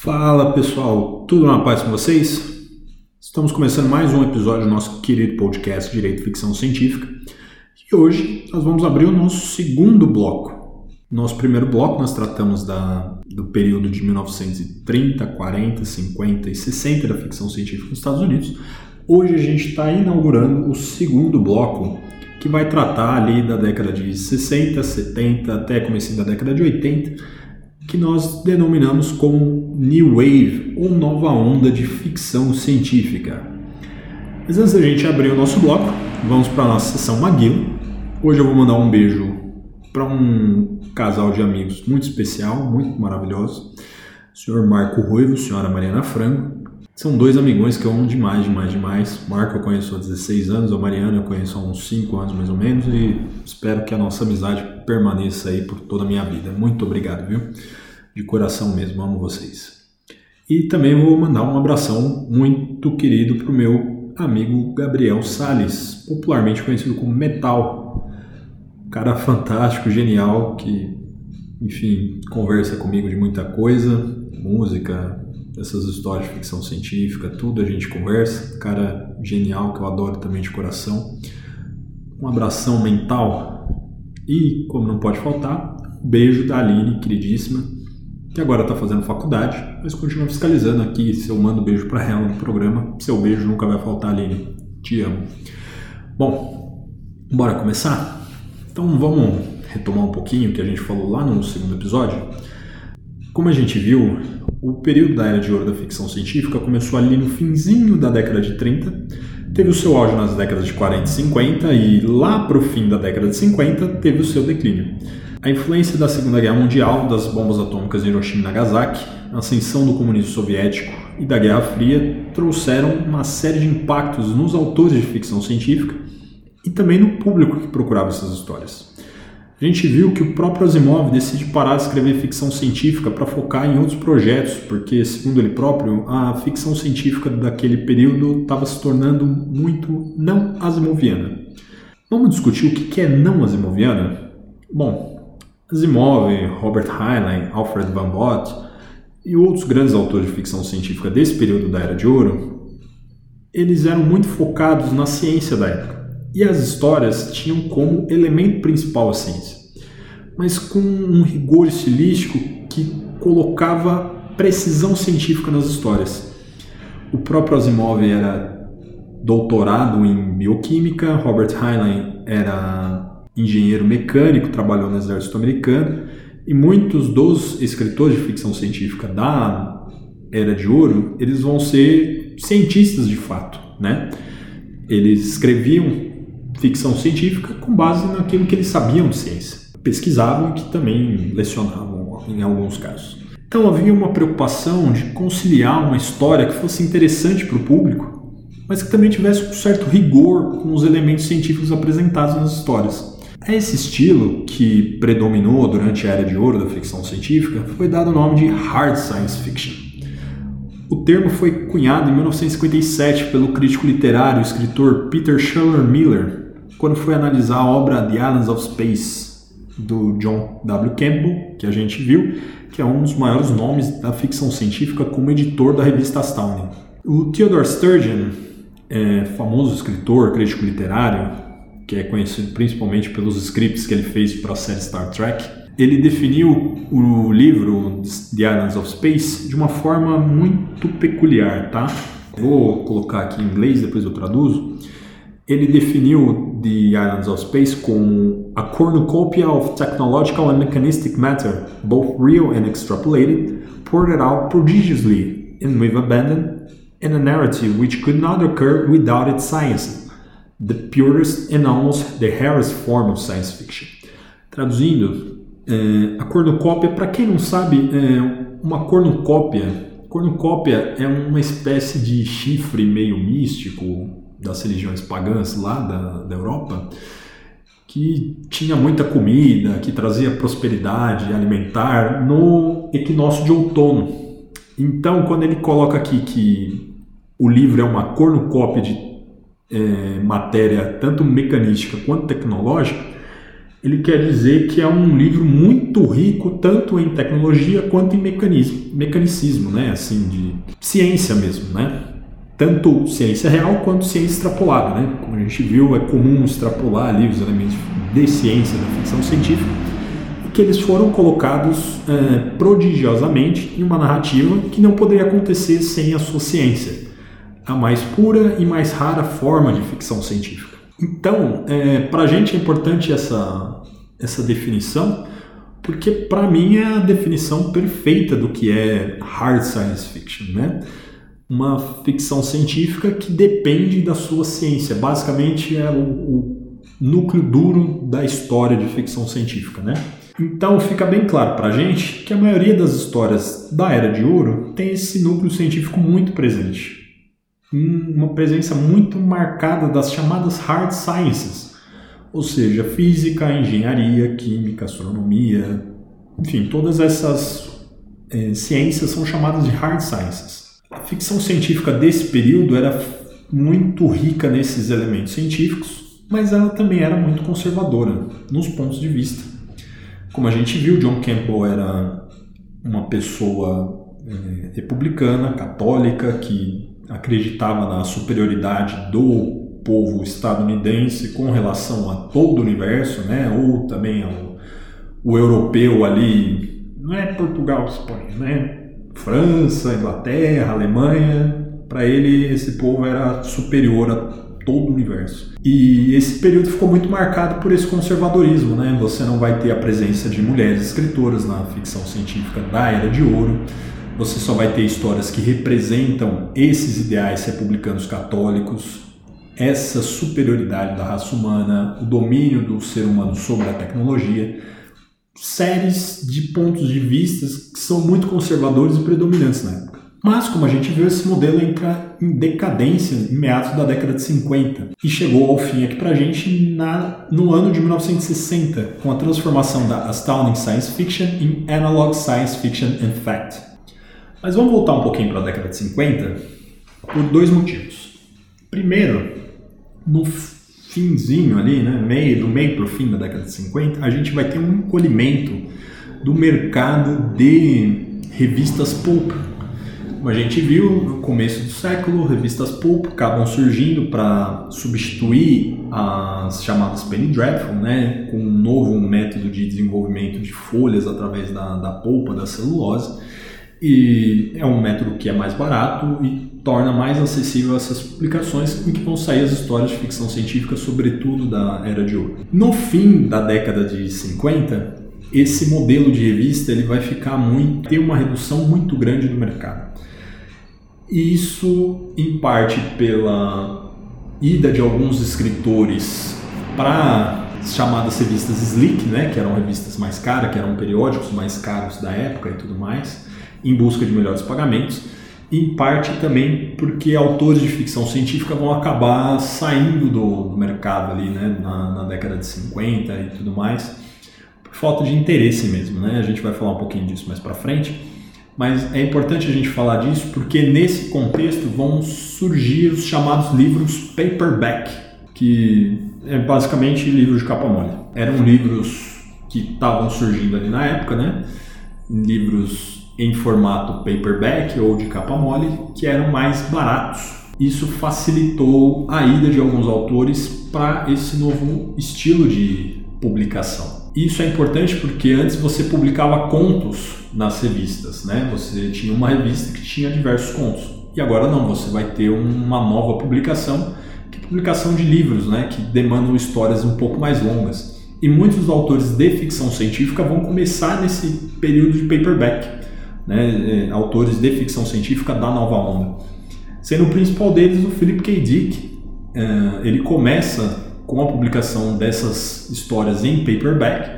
Fala pessoal, tudo na paz com vocês? Estamos começando mais um episódio do nosso querido podcast Direito Ficção Científica e hoje nós vamos abrir o nosso segundo bloco. Nosso primeiro bloco nós tratamos da, do período de 1930, 40, 50 e 60 da ficção científica nos Estados Unidos. Hoje a gente está inaugurando o segundo bloco que vai tratar ali da década de 60, 70 até começo da década de 80 que nós denominamos como New Wave ou nova onda de ficção científica. Mas antes da gente abrir o nosso bloco, vamos para a nossa sessão Maguila. Hoje eu vou mandar um beijo para um casal de amigos muito especial, muito maravilhoso. O senhor Marco Ruivo, senhora Mariana Frango. São dois amigões que eu amo demais, demais, demais. Marco eu conheço há 16 anos, a Mariana eu conheço há uns 5 anos mais ou menos e espero que a nossa amizade permaneça aí por toda a minha vida. Muito obrigado, viu? de coração mesmo, amo vocês. E também vou mandar um abração muito querido para o meu amigo Gabriel Sales, popularmente conhecido como Metal. Cara fantástico, genial, que, enfim, conversa comigo de muita coisa, música, essas histórias de ficção científica, tudo a gente conversa. Cara genial que eu adoro também de coração. Um abração mental. E, como não pode faltar, um beijo da Aline, queridíssima, que agora está fazendo faculdade, mas continua fiscalizando aqui se eu mando beijo para ela no programa. Seu beijo nunca vai faltar, Aline. Te amo. Bom, bora começar? Então vamos retomar um pouquinho o que a gente falou lá no segundo episódio. Como a gente viu, o período da era de ouro da ficção científica começou ali no finzinho da década de 30, teve o seu auge nas décadas de 40 e 50 e lá para o fim da década de 50 teve o seu declínio. A influência da Segunda Guerra Mundial, das bombas atômicas em Hiroshima e Nagasaki, a ascensão do comunismo soviético e da Guerra Fria trouxeram uma série de impactos nos autores de ficção científica e também no público que procurava essas histórias. A gente viu que o próprio Asimov decide parar de escrever ficção científica para focar em outros projetos, porque, segundo ele próprio, a ficção científica daquele período estava se tornando muito não asimoviana. Vamos discutir o que é não asimoviana? Bom, Asimov, Robert Heinlein, Alfred Van Vogt e outros grandes autores de ficção científica desse período da Era de Ouro, eles eram muito focados na ciência da época. E as histórias tinham como elemento principal a ciência, mas com um rigor estilístico que colocava precisão científica nas histórias. O próprio Asimov era doutorado em bioquímica, Robert Heinlein era engenheiro mecânico, trabalhou no exército americano, e muitos dos escritores de ficção científica da Era de Ouro, eles vão ser cientistas de fato, né? Eles escreviam ficção científica com base naquilo que eles sabiam de ciência. Pesquisavam e que também lecionavam em alguns casos. Então havia uma preocupação de conciliar uma história que fosse interessante para o público, mas que também tivesse um certo rigor com os elementos científicos apresentados nas histórias. A esse estilo, que predominou durante a Era de Ouro da ficção científica, foi dado o nome de Hard Science Fiction. O termo foi cunhado em 1957 pelo crítico literário e escritor Peter Schuller Miller, quando foi analisar a obra The Islands of Space, do John W. Campbell, que a gente viu, que é um dos maiores nomes da ficção científica como editor da revista Astounding. O Theodore Sturgeon, é, famoso escritor, crítico literário, que é conhecido principalmente pelos scripts que ele fez para a série Star Trek, ele definiu o livro The Islands of Space de uma forma muito peculiar, tá? Vou colocar aqui em inglês, depois eu traduzo. Ele definiu The Islands of Space como a cornucopia of technological and mechanistic matter, both real and extrapolated, poured out prodigiously and with abandon, in a narrative which could not occur without its science, the purest and almost the rarest form of science fiction. Traduzindo, é, a cornucópia, para quem não sabe, é uma cornucópia. Cornucópia é uma espécie de chifre meio místico das religiões pagãs lá da, da Europa, que tinha muita comida, que trazia prosperidade alimentar no equinócio de outono. Então, quando ele coloca aqui que o livro é uma cornucópia de é, matéria tanto mecanística quanto tecnológica, ele quer dizer que é um livro muito rico tanto em tecnologia quanto em mecanismo, mecanicismo, né? Assim, de ciência mesmo, né? Tanto ciência real quanto ciência extrapolada, né? Como a gente viu, é comum extrapolar ali os elementos de ciência da ficção científica, que eles foram colocados é, prodigiosamente em uma narrativa que não poderia acontecer sem a sua ciência, a mais pura e mais rara forma de ficção científica. Então, é, para a gente é importante essa, essa definição, porque para mim é a definição perfeita do que é hard science fiction, né? Uma ficção científica que depende da sua ciência. Basicamente é o, o núcleo duro da história de ficção científica, né? Então fica bem claro para a gente que a maioria das histórias da Era de Ouro tem esse núcleo científico muito presente uma presença muito marcada das chamadas hard sciences, ou seja, física, engenharia, química, astronomia, enfim, todas essas é, ciências são chamadas de hard sciences. A ficção científica desse período era muito rica nesses elementos científicos, mas ela também era muito conservadora nos pontos de vista. Como a gente viu, John Campbell era uma pessoa é, republicana, católica, que acreditava na superioridade do povo estadunidense com relação a todo o universo, né? ou também ao o europeu ali, não é Portugal, Espanha, né? França, Inglaterra, Alemanha, para ele esse povo era superior a todo o universo. E esse período ficou muito marcado por esse conservadorismo, né? Você não vai ter a presença de mulheres escritoras na ficção científica da Era de Ouro você só vai ter histórias que representam esses ideais republicanos católicos, essa superioridade da raça humana, o domínio do ser humano sobre a tecnologia, séries de pontos de vista que são muito conservadores e predominantes na época. Mas, como a gente viu, esse modelo entra em decadência em meados da década de 50 e chegou ao fim aqui pra gente na, no ano de 1960, com a transformação da Astounding Science Fiction em Analog Science Fiction and Fact. Mas vamos voltar um pouquinho para a década de 50 por dois motivos. Primeiro, no finzinho ali, né, meio, do meio para o fim da década de 50, a gente vai ter um encolhimento do mercado de revistas pulp. Como a gente viu no começo do século, revistas pulp acabam surgindo para substituir as chamadas penny dreadful, né, com um novo método de desenvolvimento de folhas através da, da polpa, da celulose e é um método que é mais barato e torna mais acessível essas publicações em que vão sair as histórias de ficção científica, sobretudo da Era de Ouro. No fim da década de 50, esse modelo de revista ele vai ficar muito, ter uma redução muito grande do mercado. Isso em parte pela ida de alguns escritores para chamadas revistas Slick, né, que eram revistas mais caras, que eram periódicos mais caros da época e tudo mais em busca de melhores pagamentos, em parte também porque autores de ficção científica vão acabar saindo do, do mercado ali, né, na, na, década de 50 e tudo mais, por falta de interesse mesmo, né? A gente vai falar um pouquinho disso mais para frente, mas é importante a gente falar disso porque nesse contexto vão surgir os chamados livros paperback, que é basicamente livros de capa mole. Eram livros que estavam surgindo ali na época, né? Livros em formato paperback ou de capa mole, que eram mais baratos. Isso facilitou a ida de alguns autores para esse novo estilo de publicação. Isso é importante porque antes você publicava contos nas revistas, né? Você tinha uma revista que tinha diversos contos. E agora não, você vai ter uma nova publicação, que é publicação de livros, né, que demandam histórias um pouco mais longas. E muitos autores de ficção científica vão começar nesse período de paperback né, é, autores de ficção científica da nova onda. Sendo o principal deles o Philip K. Dick. É, ele começa com a publicação dessas histórias em paperback,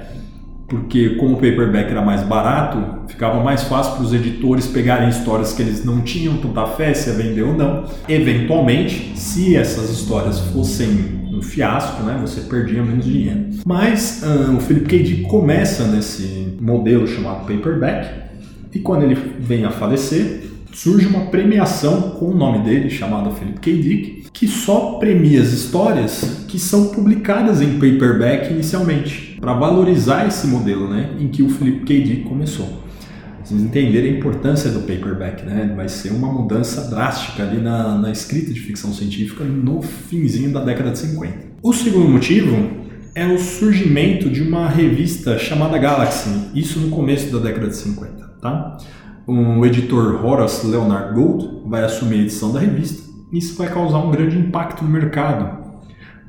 porque como o paperback era mais barato, ficava mais fácil para os editores pegarem histórias que eles não tinham tanta fé se ia vender ou não. Eventualmente, se essas histórias fossem um fiasco, né, você perdia menos dinheiro. Mas uh, o Philip K. Dick começa nesse modelo chamado paperback, e quando ele vem a falecer, surge uma premiação com o nome dele, chamada Philip K. Dick, que só premia as histórias que são publicadas em paperback inicialmente, para valorizar esse modelo né, em que o Philip K. Dick começou. Vocês entenderem a importância do paperback, né? vai ser uma mudança drástica ali na, na escrita de ficção científica no finzinho da década de 50. O segundo motivo é o surgimento de uma revista chamada Galaxy, isso no começo da década de 50. Tá? O editor Horace Leonard Gould vai assumir a edição da revista. Isso vai causar um grande impacto no mercado,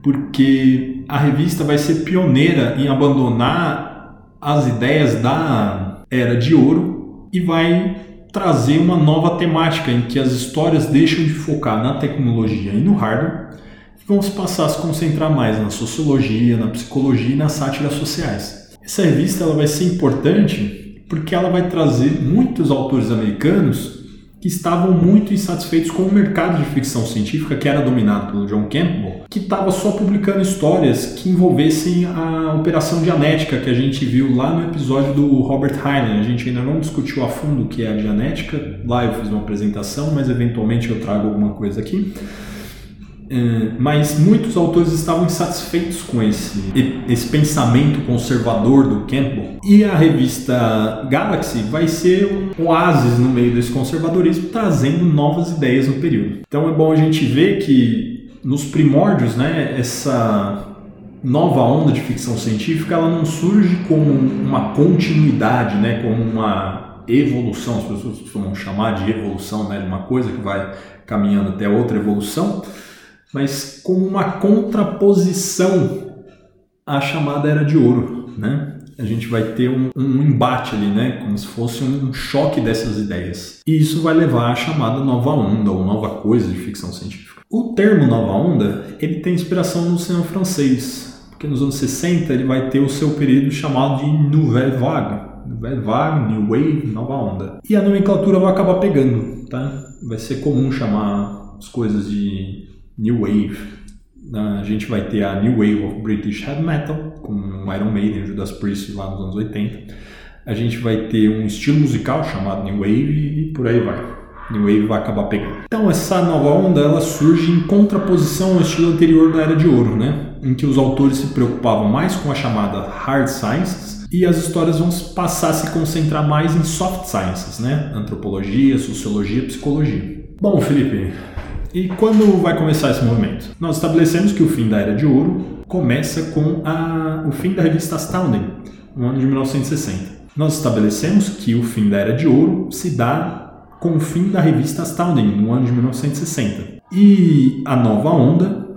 porque a revista vai ser pioneira em abandonar as ideias da era de ouro e vai trazer uma nova temática em que as histórias deixam de focar na tecnologia e no hardware e vão se passar a se concentrar mais na sociologia, na psicologia e nas sátiras sociais. Essa revista ela vai ser importante porque ela vai trazer muitos autores americanos que estavam muito insatisfeitos com o mercado de ficção científica que era dominado pelo John Campbell, que estava só publicando histórias que envolvessem a operação dianética que a gente viu lá no episódio do Robert Heinlein. A gente ainda não discutiu a fundo o que é a dianética, lá eu fiz uma apresentação, mas eventualmente eu trago alguma coisa aqui. É, mas muitos autores estavam insatisfeitos com esse, esse pensamento conservador do Campbell. E a revista Galaxy vai ser um oásis no meio desse conservadorismo, trazendo novas ideias no período. Então é bom a gente ver que nos primórdios, né, essa nova onda de ficção científica, ela não surge como uma continuidade, né, como uma evolução, as pessoas costumam chamar de evolução, né, de uma coisa que vai caminhando até outra evolução mas como uma contraposição à chamada Era de Ouro, né? A gente vai ter um, um, embate ali, né? Como se fosse um choque dessas ideias. E isso vai levar à chamada nova onda ou nova coisa de ficção científica. O termo nova onda, ele tem inspiração no cinema francês, porque nos anos 60 ele vai ter o seu período chamado de Nouvelle Vague. Nouvelle Vague, New Wave, nova onda. E a nomenclatura vai acabar pegando, tá? Vai ser comum chamar as coisas de New Wave. A gente vai ter a New Wave of British Heavy Metal, com Iron Maiden, Judas Priest lá nos anos 80. A gente vai ter um estilo musical chamado New Wave e por aí vai. New Wave vai acabar pegando. Então essa nova onda ela surge em contraposição ao estilo anterior da Era de Ouro, né? em que os autores se preocupavam mais com a chamada Hard Sciences e as histórias vão passar a se concentrar mais em Soft Sciences, né? antropologia, sociologia, psicologia. Bom, Felipe, e quando vai começar esse movimento? Nós estabelecemos que o fim da Era de Ouro começa com a, o fim da revista Astounding, no ano de 1960. Nós estabelecemos que o fim da Era de Ouro se dá com o fim da revista Astounding, no ano de 1960. E a nova onda,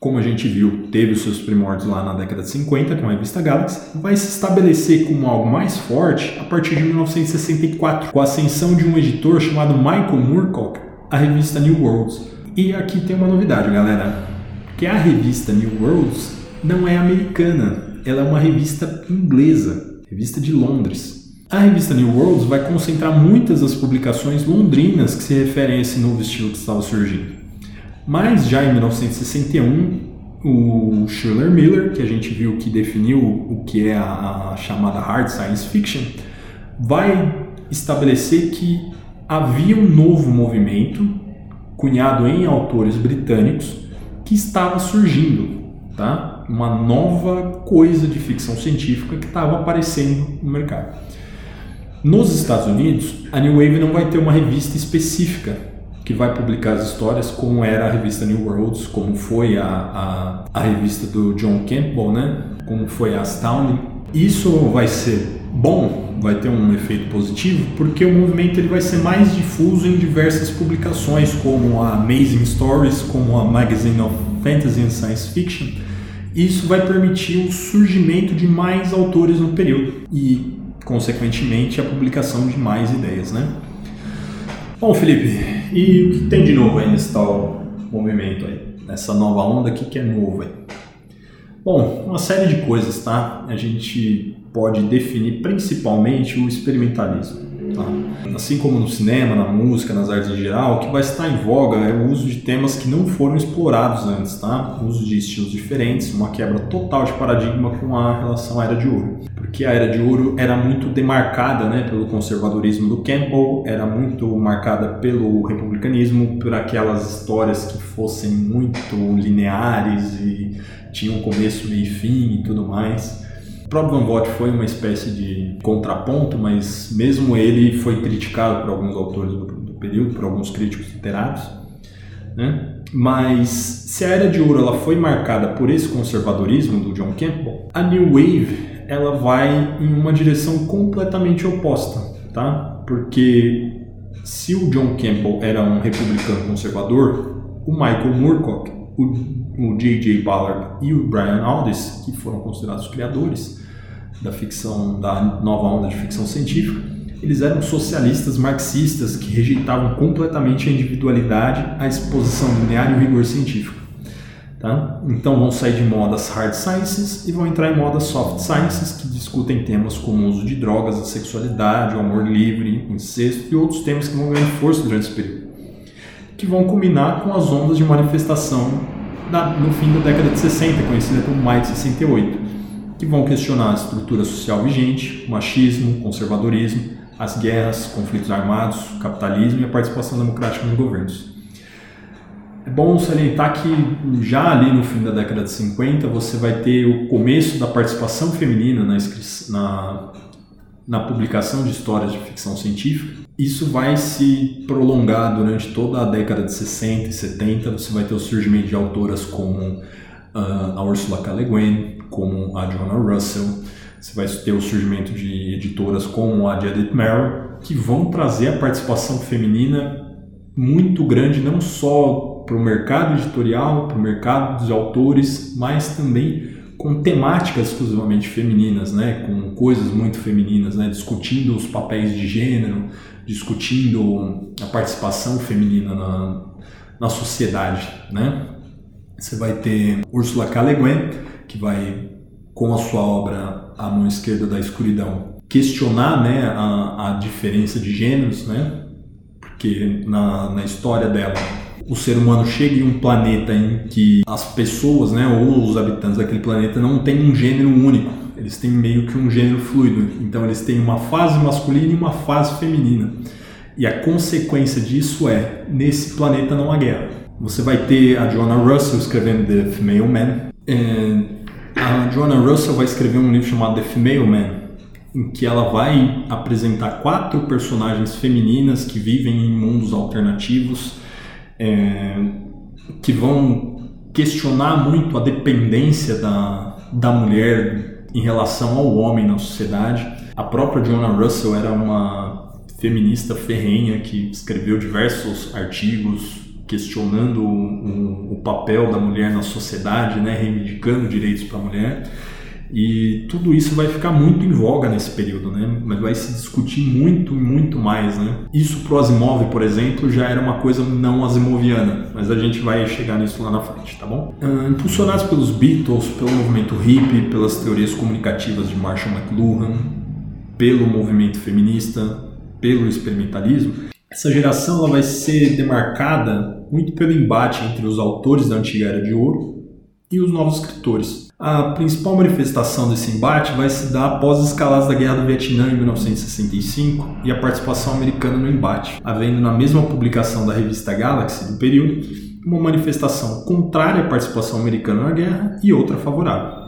como a gente viu, teve os seus primórdios lá na década de 50 com a revista Galaxy, vai se estabelecer como algo mais forte a partir de 1964, com a ascensão de um editor chamado Michael Moorcock à revista New Worlds, e aqui tem uma novidade, galera, que a revista New Worlds não é americana, ela é uma revista inglesa, revista de Londres. A revista New Worlds vai concentrar muitas das publicações londrinas que se referem a esse novo estilo que estava surgindo. Mas já em 1961, o Schiller Miller, que a gente viu que definiu o que é a, a chamada hard science fiction, vai estabelecer que havia um novo movimento cunhado em autores britânicos, que estava surgindo, tá? Uma nova coisa de ficção científica que estava aparecendo no mercado. Nos Estados Unidos, a New Wave não vai ter uma revista específica que vai publicar as histórias, como era a revista New Worlds, como foi a, a, a revista do John Campbell, né? como foi a Astounding. Isso vai ser bom, vai ter um efeito positivo, porque o movimento ele vai ser mais difuso em diversas publicações, como a Amazing Stories, como a Magazine of Fantasy and Science Fiction. Isso vai permitir o surgimento de mais autores no período e, consequentemente, a publicação de mais ideias, né? Bom, Felipe, e o que tem de novo aí nesse tal movimento aí? Nessa nova onda, o que, que é novo aí? Bom, uma série de coisas, tá? A gente pode definir principalmente o experimentalismo. Tá? assim como no cinema, na música, nas artes em geral, o que vai estar em voga é o uso de temas que não foram explorados antes, tá? O uso de estilos diferentes, uma quebra total de paradigma com a relação à Era de Ouro. Porque a Era de Ouro era muito demarcada né, pelo conservadorismo do Campbell, era muito marcada pelo republicanismo, por aquelas histórias que fossem muito lineares e tinham começo, e fim e tudo mais próprio Van Vogt foi uma espécie de contraponto, mas mesmo ele foi criticado por alguns autores do, do período, por alguns críticos literários. Né? Mas se a Era de Ouro ela foi marcada por esse conservadorismo do John Campbell, a New Wave ela vai em uma direção completamente oposta, tá? Porque se o John Campbell era um republicano conservador, o Michael Moorcock, o J.J. Ballard e o Brian Aldiss, que foram considerados os criadores, da ficção, da nova onda de ficção científica, eles eram socialistas marxistas que rejeitavam completamente a individualidade, a exposição linear e o rigor científico. Tá? Então vão sair de modas hard sciences e vão entrar em modas soft sciences, que discutem temas como o uso de drogas, a sexualidade, o amor livre, o incesto e outros temas que vão ganhar força durante esse período, que vão culminar com as ondas de manifestação no fim da década de 60, conhecida como Maio de 68 que vão questionar a estrutura social vigente, o machismo, o conservadorismo, as guerras, conflitos armados, o capitalismo e a participação democrática nos governos. É bom salientar que já ali no fim da década de 50 você vai ter o começo da participação feminina na, na, na publicação de histórias de ficção científica. Isso vai se prolongar durante toda a década de 60 e 70. Você vai ter o surgimento de autoras como a Ursula K. Le Guin, como a Joanna Russell, você vai ter o surgimento de editoras como a de Edith Merrill, que vão trazer a participação feminina muito grande, não só para o mercado editorial, para o mercado dos autores, mas também com temáticas exclusivamente femininas, né, com coisas muito femininas, né, discutindo os papéis de gênero, discutindo a participação feminina na, na sociedade, né. Você vai ter Ursula K. Le Guin, que vai, com a sua obra A Mão Esquerda da Escuridão, questionar né, a, a diferença de gêneros, né? porque na, na história dela o ser humano chega em um planeta em que as pessoas, né, ou os habitantes daquele planeta não têm um gênero único, eles têm meio que um gênero fluido. Então eles têm uma fase masculina e uma fase feminina. E a consequência disso é, nesse planeta não há guerra. Você vai ter a Joanna Russell escrevendo The Female Man. A Joanna Russell vai escrever um livro chamado The Female Man, em que ela vai apresentar quatro personagens femininas que vivem em mundos alternativos, é, que vão questionar muito a dependência da, da mulher em relação ao homem na sociedade. A própria Joanna Russell era uma feminista ferrenha que escreveu diversos artigos questionando o, o, papel da mulher na sociedade, né, reivindicando direitos para a mulher. E tudo isso vai ficar muito em voga nesse período, né? Mas vai se discutir muito, muito mais, né? Isso pro Asimov, por exemplo, já era uma coisa não asimoviana, mas a gente vai chegar nisso lá na frente, tá bom? Uh, impulsionados pelos Beatles, pelo movimento hippie, pelas teorias comunicativas de Marshall McLuhan, pelo movimento feminista, pelo experimentalismo, essa geração ela vai ser demarcada muito pelo embate entre os autores da antiga Era de Ouro e os novos escritores. A principal manifestação desse embate vai se dar após as escaladas da Guerra do Vietnã em 1965 e a participação americana no embate, havendo na mesma publicação da revista Galaxy do período uma manifestação contrária à participação americana na guerra e outra favorável.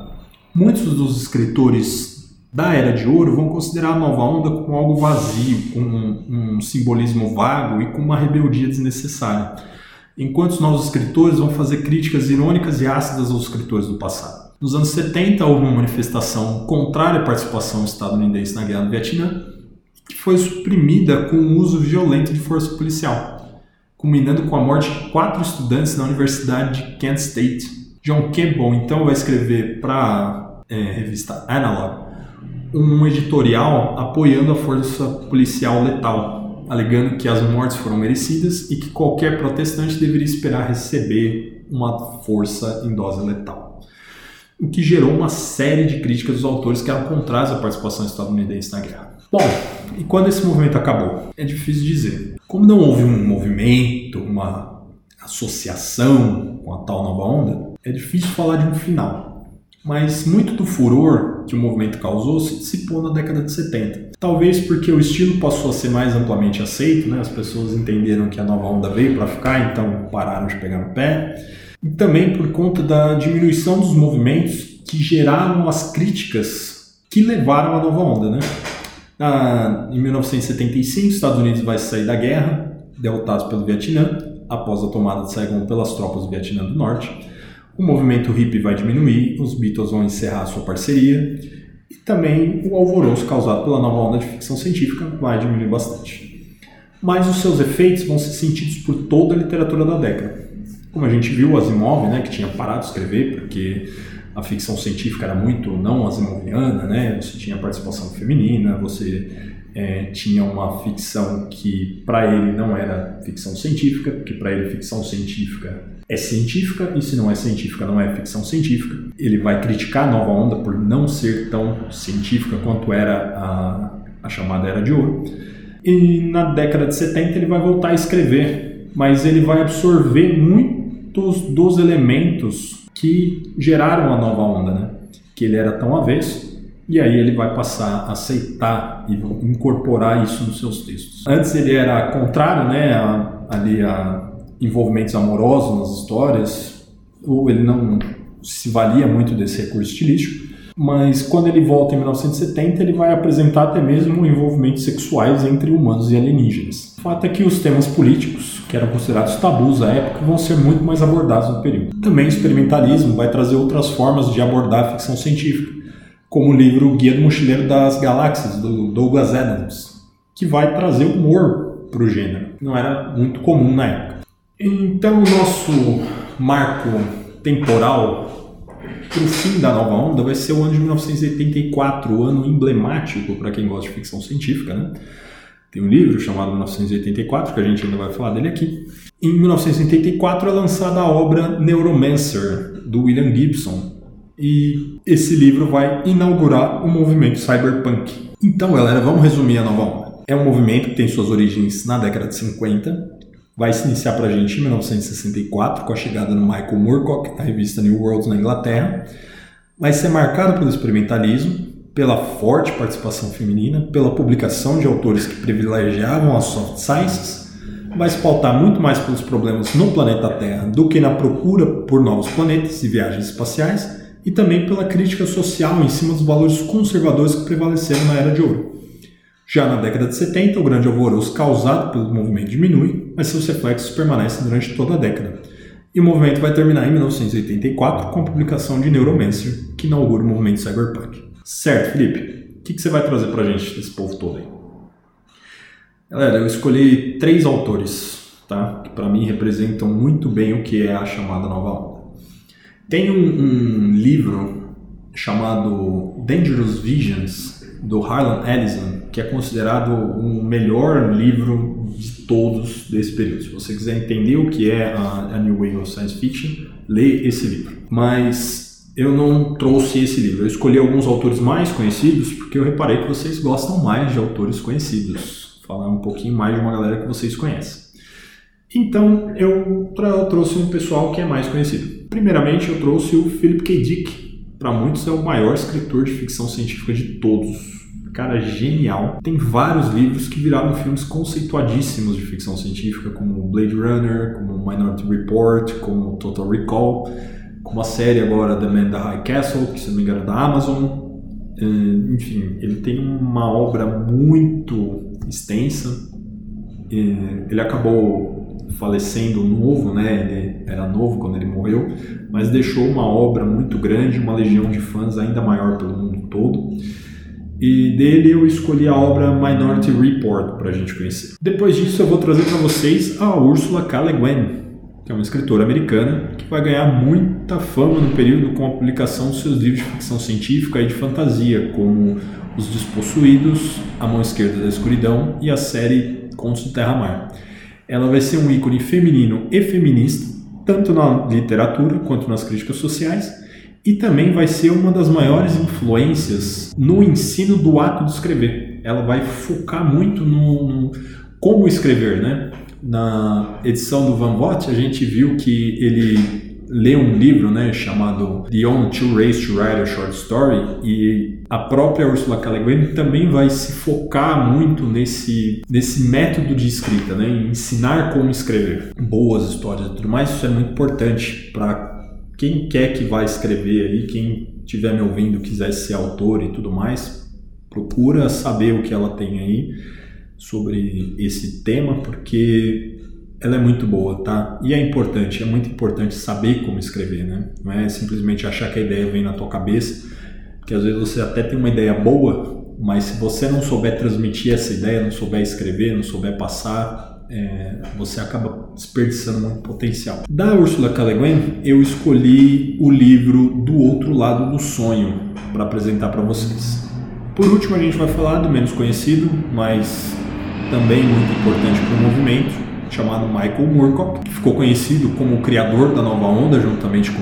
Muitos dos escritores da Era de Ouro vão considerar a nova onda como algo vazio, com um, um simbolismo vago e com uma rebeldia desnecessária, enquanto os novos escritores vão fazer críticas irônicas e ácidas aos escritores do passado. Nos anos 70 houve uma manifestação contrária à participação estadunidense na Guerra do Vietnã, que foi suprimida com o uso violento de força policial, culminando com a morte de quatro estudantes na Universidade de Kent State. John Campbell então vai escrever para a é, revista Analog um editorial apoiando a força policial letal, alegando que as mortes foram merecidas e que qualquer protestante deveria esperar receber uma força em dose letal. O que gerou uma série de críticas dos autores que eram contrários à participação estadunidense na guerra. Bom, E quando esse movimento acabou? É difícil dizer. Como não houve um movimento, uma associação com a tal nova onda, é difícil falar de um final. Mas muito do furor que o movimento causou se dissipou na década de 70. Talvez porque o estilo passou a ser mais amplamente aceito, né? as pessoas entenderam que a nova onda veio para ficar, então pararam de pegar no pé. E também por conta da diminuição dos movimentos que geraram as críticas que levaram à nova onda. Né? Ah, em 1975, os Estados Unidos vai sair da guerra, derrotados pelo Vietnã, após a tomada de Saigon pelas tropas do Vietnã do Norte o movimento hippie vai diminuir, os Beatles vão encerrar sua parceria e também o alvoroço causado pela nova onda de ficção científica vai diminuir bastante. Mas os seus efeitos vão ser sentidos por toda a literatura da década. Como a gente viu, Asimov, né, que tinha parado de escrever porque a ficção científica era muito não asimoviana, né? Você tinha participação feminina, você é, tinha uma ficção que para ele não era ficção científica, porque para ele ficção científica é científica e se não é científica não é ficção científica. Ele vai criticar a nova onda por não ser tão científica quanto era a, a chamada Era de Ouro. E na década de 70 ele vai voltar a escrever, mas ele vai absorver muitos dos elementos que geraram a nova onda, né? que ele era tão avesso, e aí ele vai passar a aceitar e incorporar isso nos seus textos. Antes ele era contrário, né, a, ali a envolvimentos amorosos nas histórias, ou ele não se valia muito desse recurso estilístico, mas quando ele volta em 1970, ele vai apresentar até mesmo envolvimentos sexuais entre humanos e alienígenas. O fato é que os temas políticos, que eram considerados tabus à época, vão ser muito mais abordados no período. Também o experimentalismo vai trazer outras formas de abordar a ficção científica, como o livro Guia do Mochileiro das Galáxias, do Douglas Adams, que vai trazer humor para o gênero. Não era muito comum na época. Então, o nosso marco temporal para o fim da nova onda vai ser o ano de 1984, o ano emblemático para quem gosta de ficção científica. Né? Tem um livro chamado 1984, que a gente ainda vai falar dele aqui. Em 1984 é lançada a obra Neuromancer, do William Gibson. E esse livro vai inaugurar o movimento cyberpunk. Então, galera, vamos resumir a nova onda. É um movimento que tem suas origens na década de 50, vai se iniciar para a gente em 1964, com a chegada do Michael Moorcock, da revista New World na Inglaterra. Vai ser marcado pelo experimentalismo, pela forte participação feminina, pela publicação de autores que privilegiavam as soft sciences, vai se pautar muito mais pelos problemas no planeta Terra do que na procura por novos planetas e viagens espaciais, e também pela crítica social em cima dos valores conservadores que prevaleceram na Era de Ouro. Já na década de 70, o grande alvoroço causado pelo movimento diminui, mas seus reflexos permanecem durante toda a década. E o movimento vai terminar em 1984 com a publicação de Neuromancer, que inaugura o movimento cyberpunk. Certo, Felipe? O que, você vai trazer pra gente desse povo todo aí? Galera, eu escolhi três autores, tá? Que para mim representam muito bem o que é a chamada nova onda. Tem um, um livro chamado Dangerous Visions, do Harlan Ellison, que é considerado o melhor livro de todos desse período. Se você quiser entender o que é a, a New Wave of Science Fiction, lê esse livro. Mas eu não trouxe esse livro. Eu escolhi alguns autores mais conhecidos porque eu reparei que vocês gostam mais de autores conhecidos. Falar um pouquinho mais de uma galera que vocês conhecem. Então eu trouxe um pessoal que é mais conhecido. Primeiramente eu trouxe o Philip K. Dick. Para muitos é o maior escritor de ficção científica de todos cara genial. Tem vários livros que viraram filmes conceituadíssimos de ficção científica, como Blade Runner, como Minority Report, como Total Recall, como a série agora The Man the High Castle, que se não me engano é da Amazon. É, enfim, ele tem uma obra muito extensa. É, ele acabou falecendo novo, né? Ele era novo quando ele morreu, mas deixou uma obra muito grande, uma legião de fãs ainda maior pelo mundo todo. E dele eu escolhi a obra Minority Report para a gente conhecer. Depois disso eu vou trazer para vocês a Ursula K. Le Guin, que é uma escritora americana que vai ganhar muita fama no período com a publicação dos seus livros de ficção científica e de fantasia, como Os Despossuídos, A Mão Esquerda da Escuridão e a série Contos do Terra-Mar. Ela vai ser um ícone feminino e feminista, tanto na literatura quanto nas críticas sociais, e também vai ser uma das maiores influências no ensino do ato de escrever. ela vai focar muito no, no como escrever, né? Na edição do Van Vogt, a gente viu que ele lê um livro né, chamado The Only Two Ways to Write a Short Story e a própria Ursula K. Le Guin também vai se focar muito nesse, nesse método de escrita, né, em ensinar como escrever boas histórias e tudo mais. Isso é muito importante para quem quer que vai escrever aí, quem estiver me ouvindo quiser ser autor e tudo mais, procura saber o que ela tem aí sobre esse tema, porque ela é muito boa, tá? E é importante, é muito importante saber como escrever, né? Não é simplesmente achar que a ideia vem na tua cabeça, porque às vezes você até tem uma ideia boa, mas se você não souber transmitir essa ideia, não souber escrever, não souber passar, é, você acaba desperdiçando muito potencial. Da Ursula K. Le Guin, eu escolhi o livro Do Outro Lado do Sonho para apresentar para vocês. Por último, a gente vai falar do menos conhecido, mas também muito importante para o movimento, chamado Michael Moorcock, que ficou conhecido como o criador da nova onda, juntamente com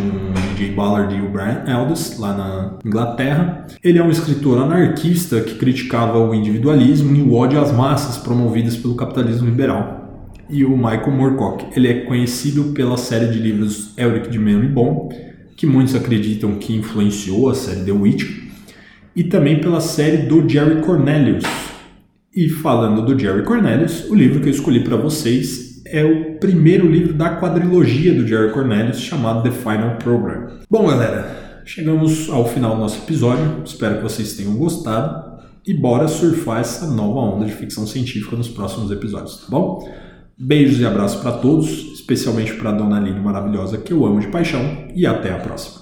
Jay Ballard e o Brian Aldiss, lá na Inglaterra. Ele é um escritor anarquista que criticava o individualismo e o ódio às massas promovidas pelo capitalismo liberal. E o Michael Moorcock, ele é conhecido pela série de livros Elric de Bom, que muitos acreditam que influenciou a série The Witch, e também pela série do Jerry Cornelius, e falando do Jerry Cornelius, o livro que eu escolhi para vocês é o primeiro livro da quadrilogia do Jerry Cornelius, chamado The Final Program. Bom, galera, chegamos ao final do nosso episódio. Espero que vocês tenham gostado e bora surfar essa nova onda de ficção científica nos próximos episódios, tá bom? Beijos e abraços para todos, especialmente para a Dona Aline maravilhosa que eu amo de paixão e até a próxima.